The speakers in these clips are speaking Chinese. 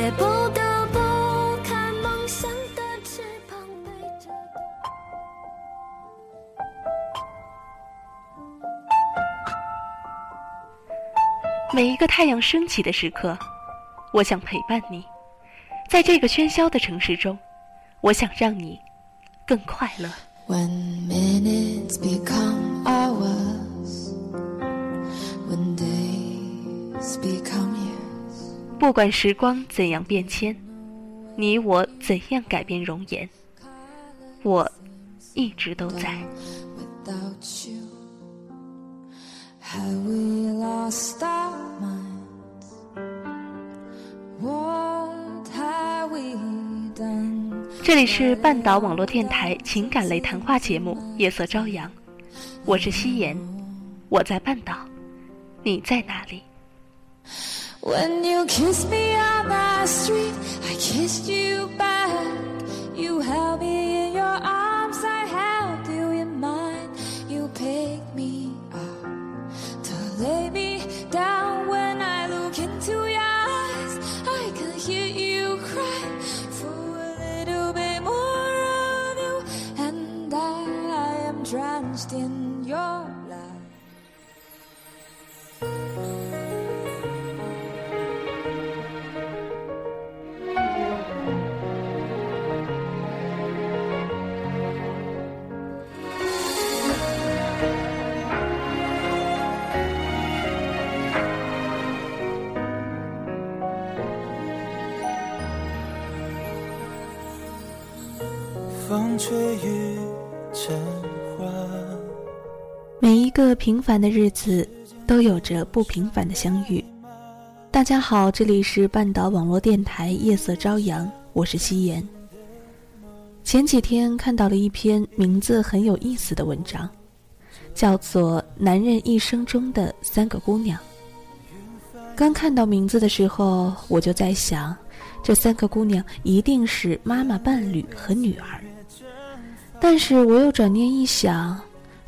也不得不看梦想的翅膀背着。每一个太阳升起的时刻，我想陪伴你。在这个喧嚣的城市中，我想让你更快乐。When minutes become hours, when days become 不管时光怎样变迁，你我怎样改变容颜，我一直都在。这里是半岛网络电台情感类谈话节目《夜色朝阳》，我是夕颜，我在半岛，你在哪里？When you kissed me on the street, I kissed you back. You held me 个平凡的日子，都有着不平凡的相遇。大家好，这里是半岛网络电台夜色朝阳，我是夕颜。前几天看到了一篇名字很有意思的文章，叫做《男人一生中的三个姑娘》。刚看到名字的时候，我就在想，这三个姑娘一定是妈妈、伴侣和女儿。但是我又转念一想，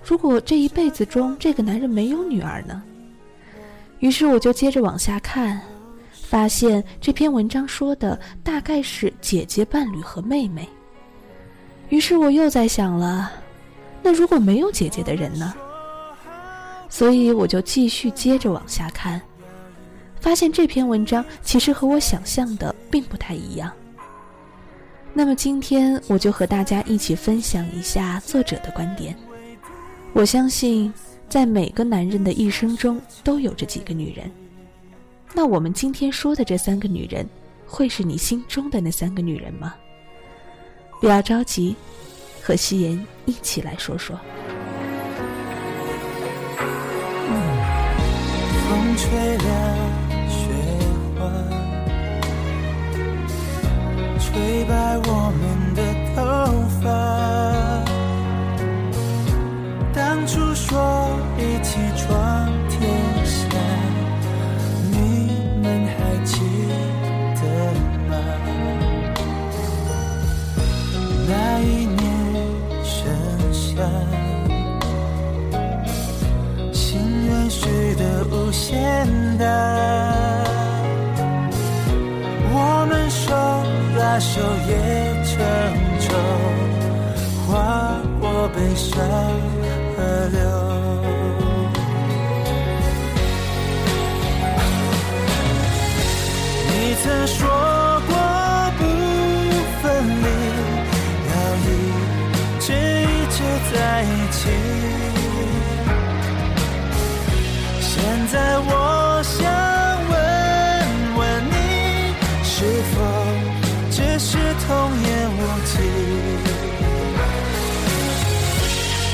如果这一辈子中这个男人没有女儿呢？于是我就接着往下看，发现这篇文章说的大概是姐姐、伴侣和妹妹。于是我又在想了，那如果没有姐姐的人呢？所以我就继续接着往下看，发现这篇文章其实和我想象的并不太一样。那么今天我就和大家一起分享一下作者的观点。我相信，在每个男人的一生中都有着几个女人。那我们今天说的这三个女人，会是你心中的那三个女人吗？不要着急，和夕颜一起来说说。风吹凉雪花，吹白我们的头发。简单，我们手拉手也成舟，划过悲伤河流。你曾说现在我想问问你是否只是童言无忌？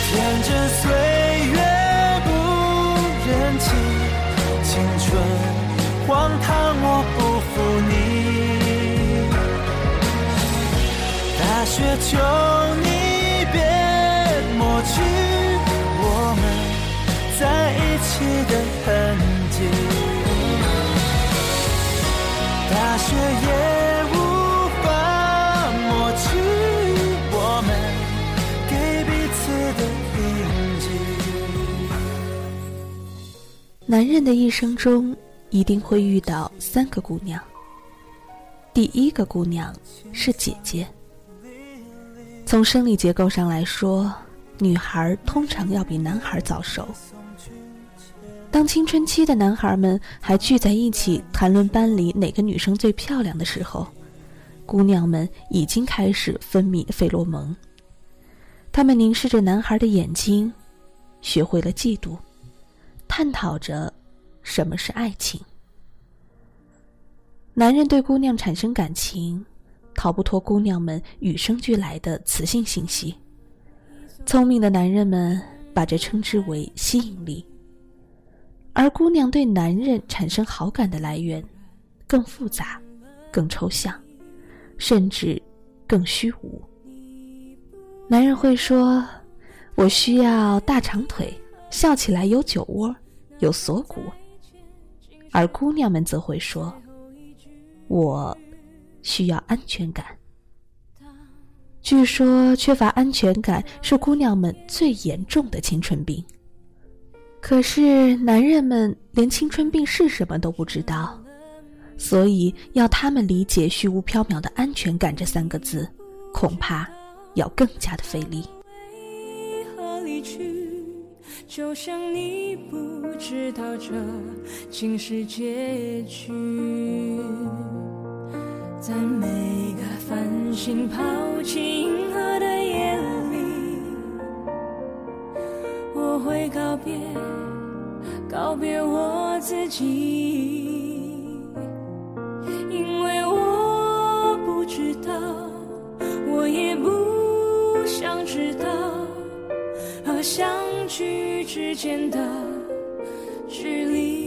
天真岁月不忍欺青春荒唐我不负你。大雪求你大雪也无法抹去我们给彼此的印记。男人的一生中一定会遇到三个姑娘。第一个姑娘是姐姐。从生理结构上来说，女孩通常要比男孩早熟。当青春期的男孩们还聚在一起谈论班里哪个女生最漂亮的时候，姑娘们已经开始分泌费洛蒙。他们凝视着男孩的眼睛，学会了嫉妒，探讨着什么是爱情。男人对姑娘产生感情。逃不脱姑娘们与生俱来的雌性信息。聪明的男人们把这称之为吸引力，而姑娘对男人产生好感的来源更复杂、更抽象，甚至更虚无。男人会说：“我需要大长腿，笑起来有酒窝，有锁骨。”而姑娘们则会说：“我。”需要安全感。据说缺乏安全感是姑娘们最严重的青春病。可是男人们连青春病是什么都不知道，所以要他们理解虚无缥缈的安全感这三个字，恐怕要更加的费力。就像你不知道这竟是结局。在每个繁星抛弃银河的夜里，我会告别，告别我自己，因为我不知道，我也不想知道，和相聚之间的距离。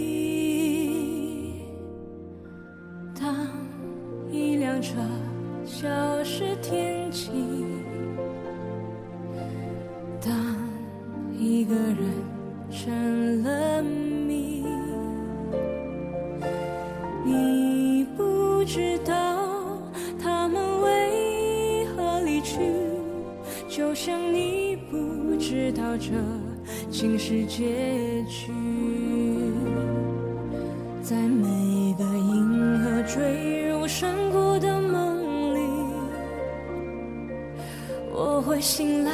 我会醒来，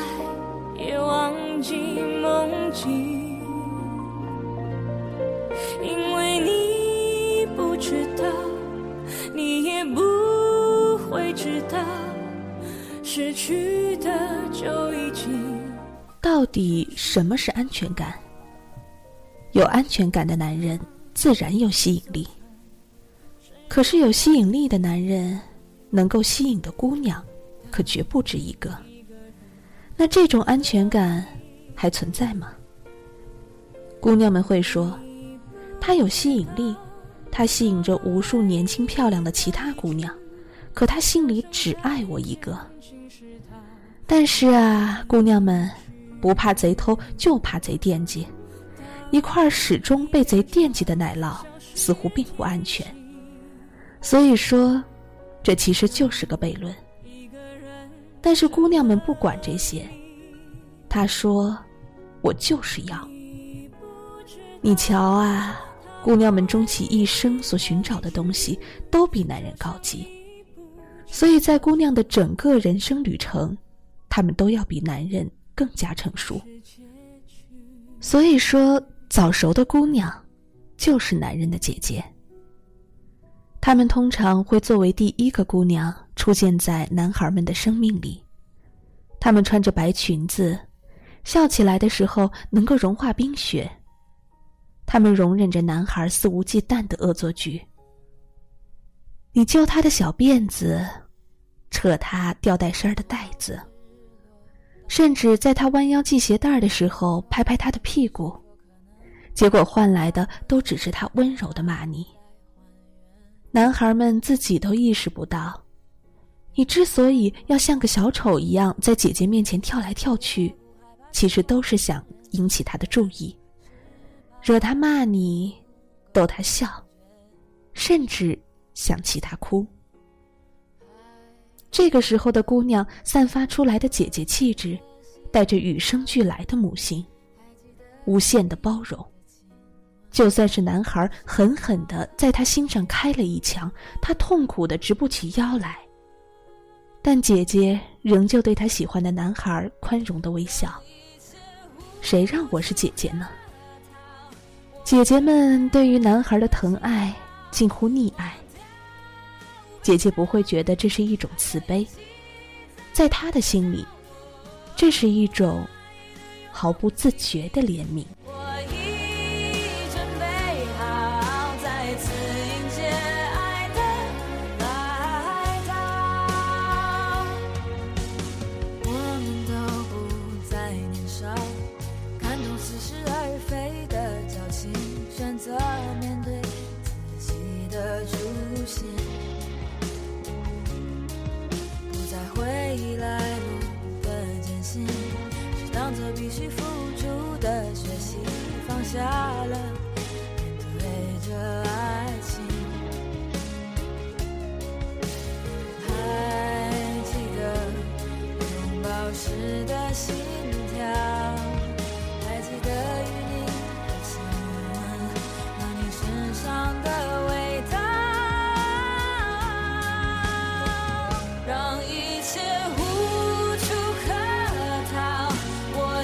也忘记梦境，因为你不知道，你也不会知道，失去的就已经。到底什么是安全感？有安全感的男人自然有吸引力。可是有吸引力的男人，能够吸引的姑娘，可绝不止一个。那这种安全感还存在吗？姑娘们会说，他有吸引力，他吸引着无数年轻漂亮的其他姑娘，可他心里只爱我一个。但是啊，姑娘们不怕贼偷，就怕贼惦记。一块始终被贼惦记的奶酪，似乎并不安全。所以说，这其实就是个悖论。但是姑娘们不管这些，她说：“我就是要。”你瞧啊，姑娘们终其一生所寻找的东西，都比男人高级，所以在姑娘的整个人生旅程，她们都要比男人更加成熟。所以说，早熟的姑娘，就是男人的姐姐。她们通常会作为第一个姑娘。出现在男孩们的生命里，他们穿着白裙子，笑起来的时候能够融化冰雪。他们容忍着男孩肆无忌惮的恶作剧。你揪他的小辫子，扯他吊带衫的带子，甚至在他弯腰系鞋带的时候拍拍他的屁股，结果换来的都只是他温柔的骂你。男孩们自己都意识不到，你之所以要像个小丑一样在姐姐面前跳来跳去，其实都是想引起她的注意，惹她骂你，逗她笑，甚至想气她哭。这个时候的姑娘散发出来的姐姐气质，带着与生俱来的母性，无限的包容。就算是男孩狠狠的在她心上开了一枪，她痛苦的直不起腰来。但姐姐仍旧对她喜欢的男孩宽容的微笑。谁让我是姐姐呢？姐姐们对于男孩的疼爱近乎溺爱。姐姐不会觉得这是一种慈悲，在她的心里，这是一种毫不自觉的怜悯。我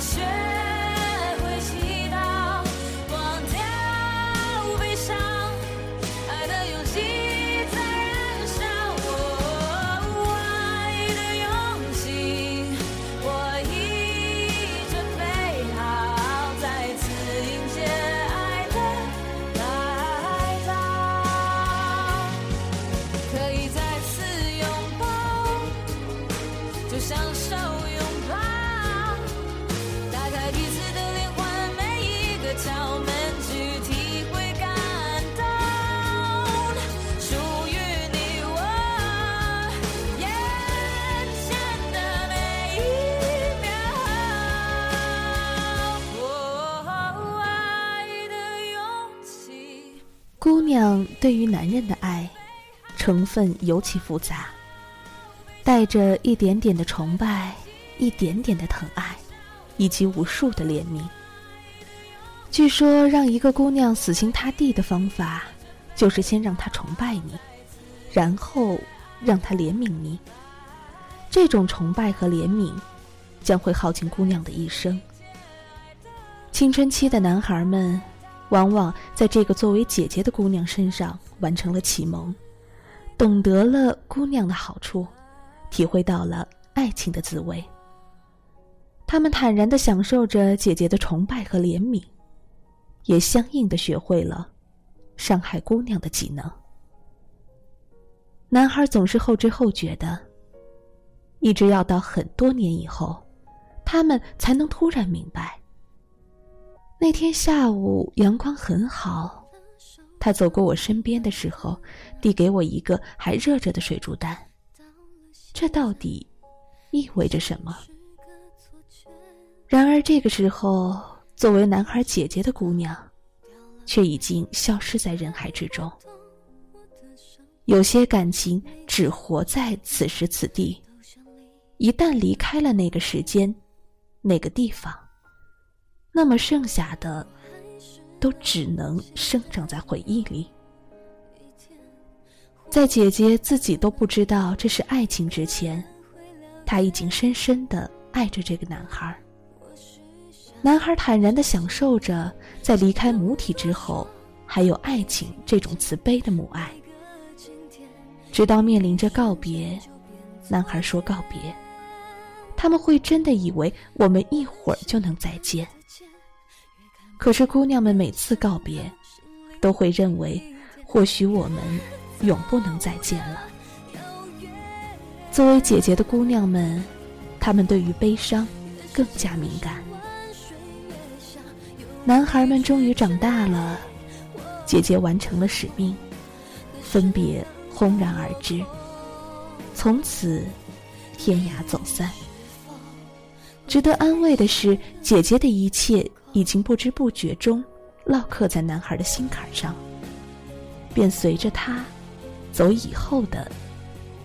对于男人的爱，成分尤其复杂，带着一点点的崇拜，一点点的疼爱，以及无数的怜悯。据说，让一个姑娘死心塌地的方法，就是先让她崇拜你，然后让她怜悯你。这种崇拜和怜悯，将会耗尽姑娘的一生。青春期的男孩们。往往在这个作为姐姐的姑娘身上完成了启蒙，懂得了姑娘的好处，体会到了爱情的滋味。他们坦然的享受着姐姐的崇拜和怜悯，也相应的学会了伤害姑娘的技能。男孩总是后知后觉的，一直要到很多年以后，他们才能突然明白。那天下午阳光很好，他走过我身边的时候，递给我一个还热着的水煮蛋。这到底意味着什么？然而这个时候，作为男孩姐姐的姑娘，却已经消失在人海之中。有些感情只活在此时此地，一旦离开了那个时间，那个地方。那么剩下的，都只能生长在回忆里。在姐姐自己都不知道这是爱情之前，她已经深深的爱着这个男孩。男孩坦然的享受着在离开母体之后，还有爱情这种慈悲的母爱。直到面临着告别，男孩说告别，他们会真的以为我们一会儿就能再见。可是，姑娘们每次告别，都会认为，或许我们永不能再见了。作为姐姐的姑娘们，她们对于悲伤更加敏感。男孩们终于长大了，姐姐完成了使命，分别轰然而至，从此天涯走散。值得安慰的是，姐姐的一切已经不知不觉中烙刻在男孩的心坎上，便随着他走以后的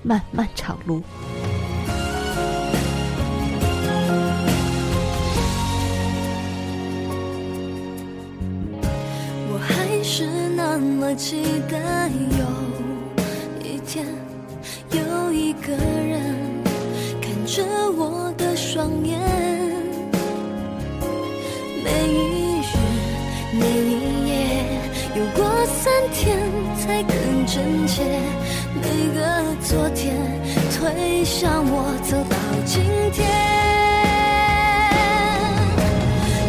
漫漫长路。我还是那么期待有一天，有一个人看着我的双眼，每一日每一夜，有过三天才更真切，每个昨天推向我走到今天。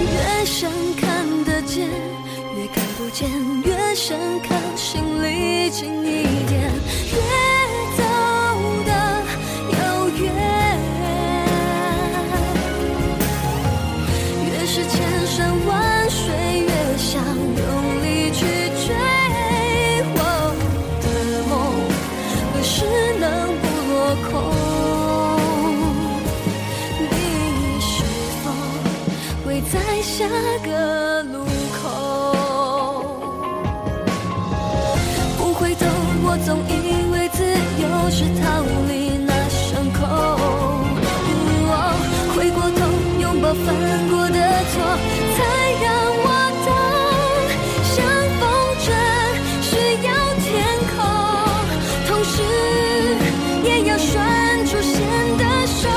越想看得见，越看不见；越想靠心里近一点，下个路口？不回头，我总以为自由是逃离那伤口。哦回过头，拥抱犯过的错，才让我懂，像风筝需要天空，同时也要拴住线的手。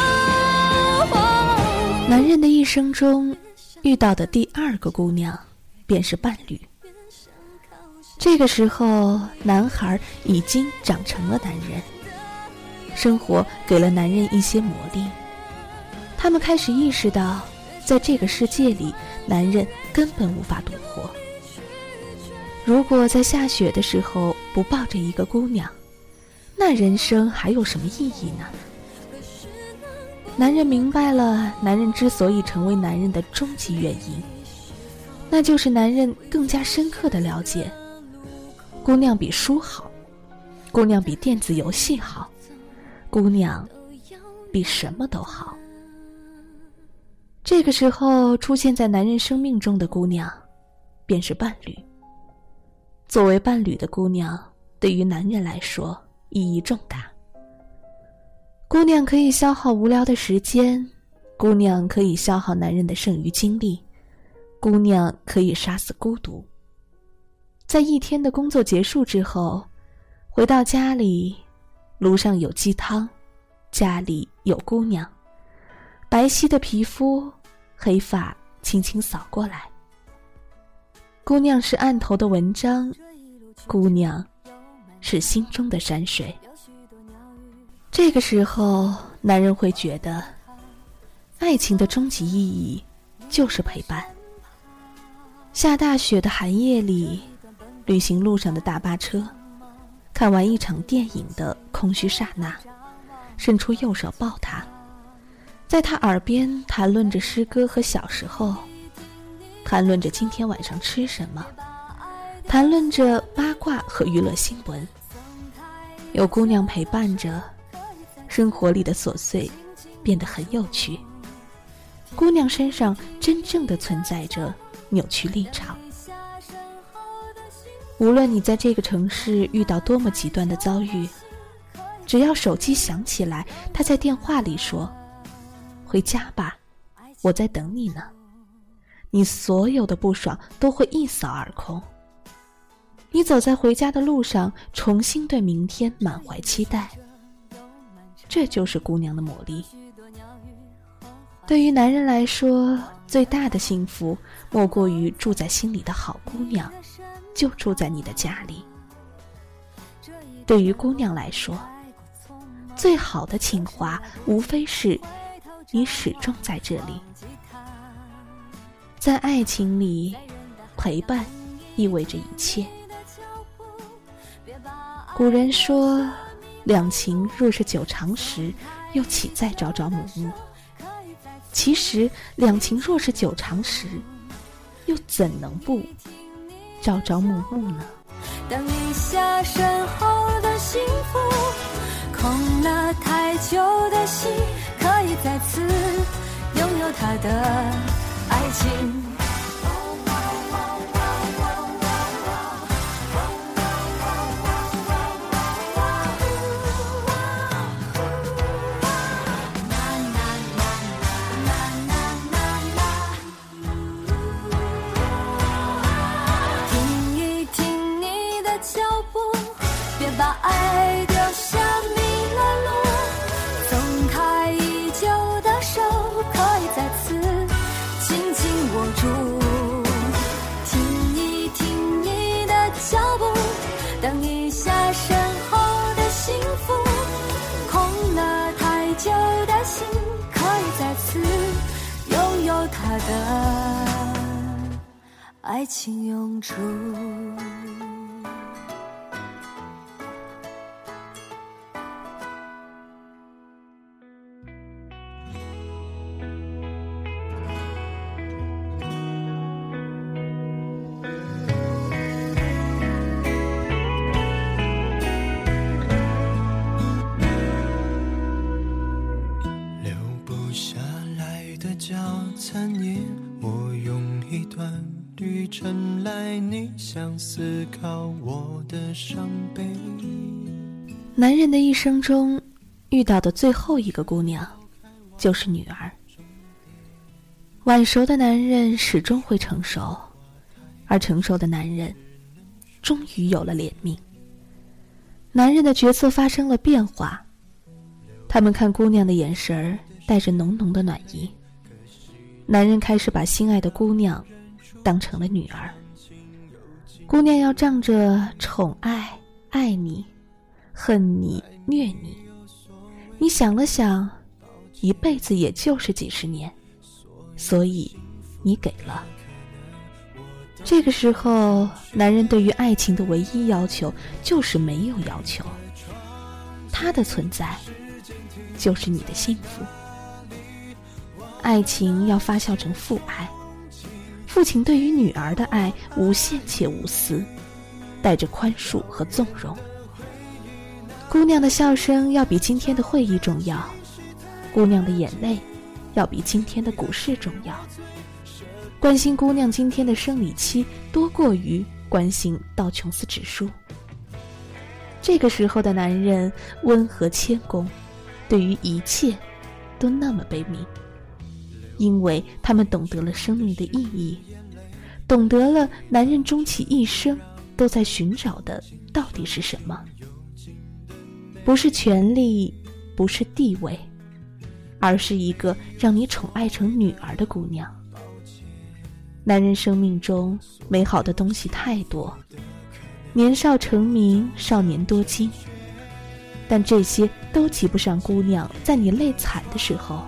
男人的一生中遇到的第二个姑娘，便是伴侣。这个时候，男孩已经长成了男人，生活给了男人一些磨砺，他们开始意识到，在这个世界里，男人根本无法独活。如果在下雪的时候不抱着一个姑娘，那人生还有什么意义呢？男人明白了，男人之所以成为男人的终极原因，那就是男人更加深刻的了解，姑娘比书好，姑娘比电子游戏好，姑娘比什么都好。这个时候出现在男人生命中的姑娘，便是伴侣。作为伴侣的姑娘，对于男人来说意义重大。姑娘可以消耗无聊的时间，姑娘可以消耗男人的剩余精力，姑娘可以杀死孤独。在一天的工作结束之后，回到家里，炉上有鸡汤，家里有姑娘，白皙的皮肤，黑发轻轻扫过来。姑娘是案头的文章，姑娘是心中的山水。这个时候，男人会觉得，爱情的终极意义就是陪伴。下大雪的寒夜里，旅行路上的大巴车，看完一场电影的空虚刹那，伸出右手抱他，在他耳边谈论着诗歌和小时候，谈论着今天晚上吃什么，谈论着八卦和娱乐新闻。有姑娘陪伴着。生活里的琐碎变得很有趣。姑娘身上真正的存在着扭曲立场。无论你在这个城市遇到多么极端的遭遇，只要手机响起来，他在电话里说：“回家吧，我在等你呢。”你所有的不爽都会一扫而空。你走在回家的路上，重新对明天满怀期待。这就是姑娘的魔力。对于男人来说，最大的幸福莫过于住在心里的好姑娘，就住在你的家里。对于姑娘来说，最好的情话无非是你始终在这里。在爱情里，陪伴意味着一切。古人说。两情若是久长时，又岂在朝朝暮暮？其实，两情若是久长时，又怎能不朝朝暮暮呢？等一下身后的幸福，空了太久的心，可以再次拥有他的爱情。爱情永驻。留不下来的早餐页，我用一段旅程来你想思考我的伤悲。男人的一生中遇到的最后一个姑娘，就是女儿。晚熟的男人始终会成熟，而成熟的男人终于有了怜悯。男人的角色发生了变化，他们看姑娘的眼神带着浓浓的暖意。男人开始把心爱的姑娘当成了女儿，姑娘要仗着宠爱爱你。恨你、虐你，你想了想，一辈子也就是几十年，所以你给了。这个时候，男人对于爱情的唯一要求就是没有要求，他的存在就是你的幸福。爱情要发酵成父爱，父亲对于女儿的爱无限且无私，带着宽恕和纵容。姑娘的笑声要比今天的会议重要，姑娘的眼泪要比今天的股市重要。关心姑娘今天的生理期多过于关心道琼斯指数。这个时候的男人温和谦恭，对于一切都那么悲悯，因为他们懂得了生命的意义，懂得了男人终其一生都在寻找的到底是什么。不是权力，不是地位，而是一个让你宠爱成女儿的姑娘。男人生命中美好的东西太多，年少成名，少年多金，但这些都及不上姑娘在你累惨的时候，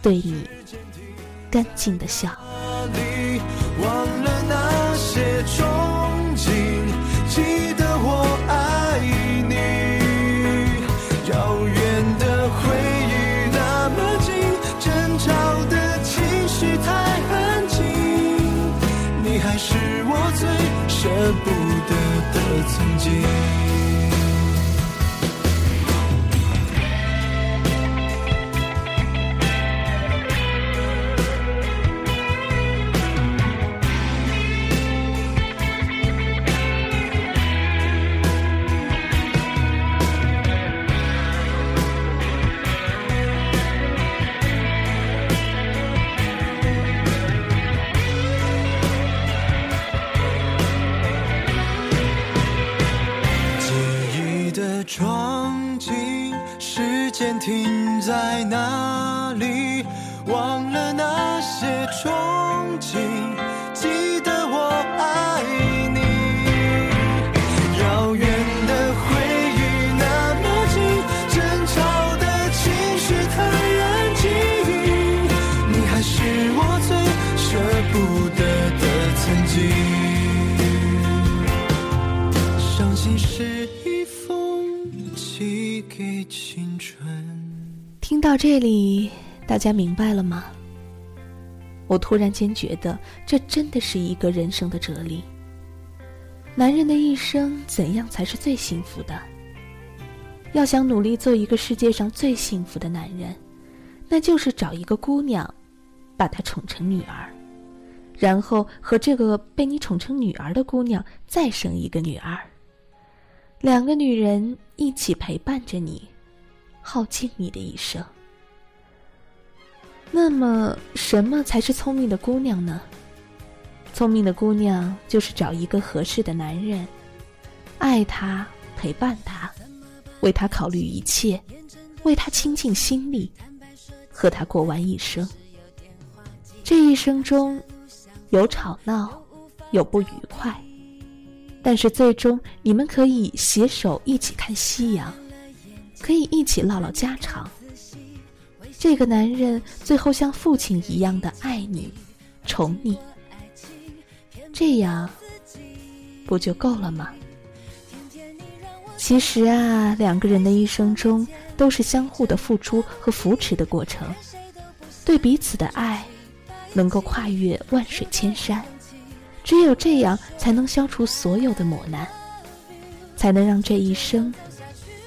对你干净的笑。在哪到这里，大家明白了吗？我突然间觉得，这真的是一个人生的哲理。男人的一生怎样才是最幸福的？要想努力做一个世界上最幸福的男人，那就是找一个姑娘，把她宠成女儿，然后和这个被你宠成女儿的姑娘再生一个女儿。两个女人一起陪伴着你，耗尽你的一生。那么，什么才是聪明的姑娘呢？聪明的姑娘就是找一个合适的男人，爱他，陪伴他，为他考虑一切，为他倾尽心力，和他过完一生。这一生中，有吵闹，有不愉快，但是最终你们可以携手一起看夕阳，可以一起唠唠家常。这个男人最后像父亲一样的爱你，宠你。这样，不就够了吗？其实啊，两个人的一生中都是相互的付出和扶持的过程，对彼此的爱能够跨越万水千山，只有这样才能消除所有的磨难，才能让这一生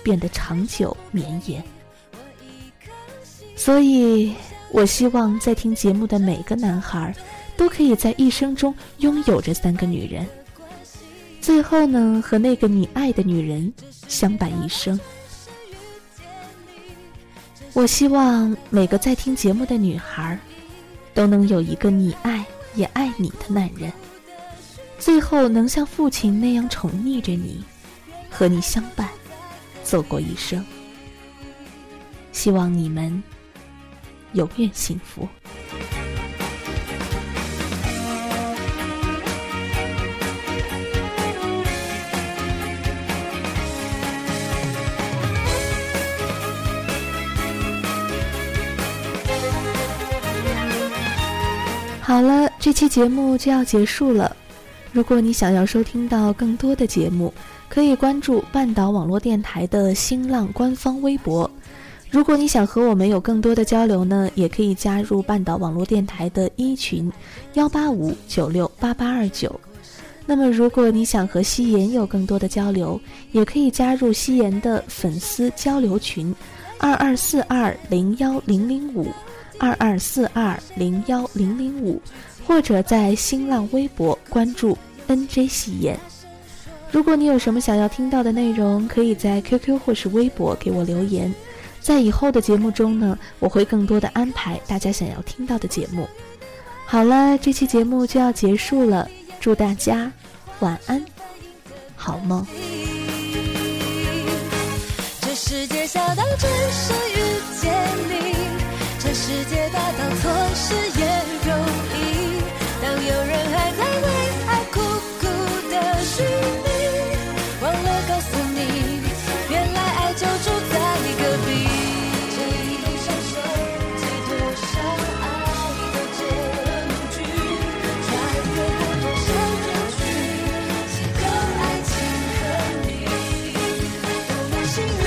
变得长久绵延。所以，我希望在听节目的每个男孩。都可以在一生中拥有这三个女人，最后呢，和那个你爱的女人相伴一生。我希望每个在听节目的女孩，都能有一个你爱也爱你的男人，最后能像父亲那样宠溺着你，和你相伴，走过一生。希望你们永远幸福。好了，这期节目就要结束了。如果你想要收听到更多的节目，可以关注半岛网络电台的新浪官方微博。如果你想和我们有更多的交流呢，也可以加入半岛网络电台的一群幺八五九六八八二九。那么，如果你想和夕颜有更多的交流，也可以加入夕颜的粉丝交流群二二四二零幺零零五。二二四二零幺零零五，或者在新浪微博关注 NJ 戏言。如果你有什么想要听到的内容，可以在 QQ 或是微博给我留言。在以后的节目中呢，我会更多的安排大家想要听到的节目。好了，这期节目就要结束了，祝大家晚安，好梦。这世界小到只是遇见你。这世界大到错失也容易，当有人还在为爱苦苦的寻就住在隔壁。这一路上收集多少爱的证据，穿越过多少结局，邂逅爱情和你，多么幸运。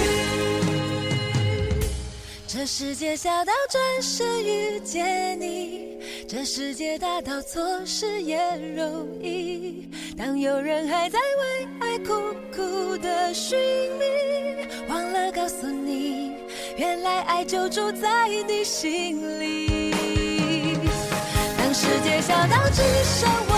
这世界小到转身遇见你，这世界大到错失也容易。当有人还在为爱苦苦的寻觅，告诉你，原来爱就住在你心里。当世界小到只剩我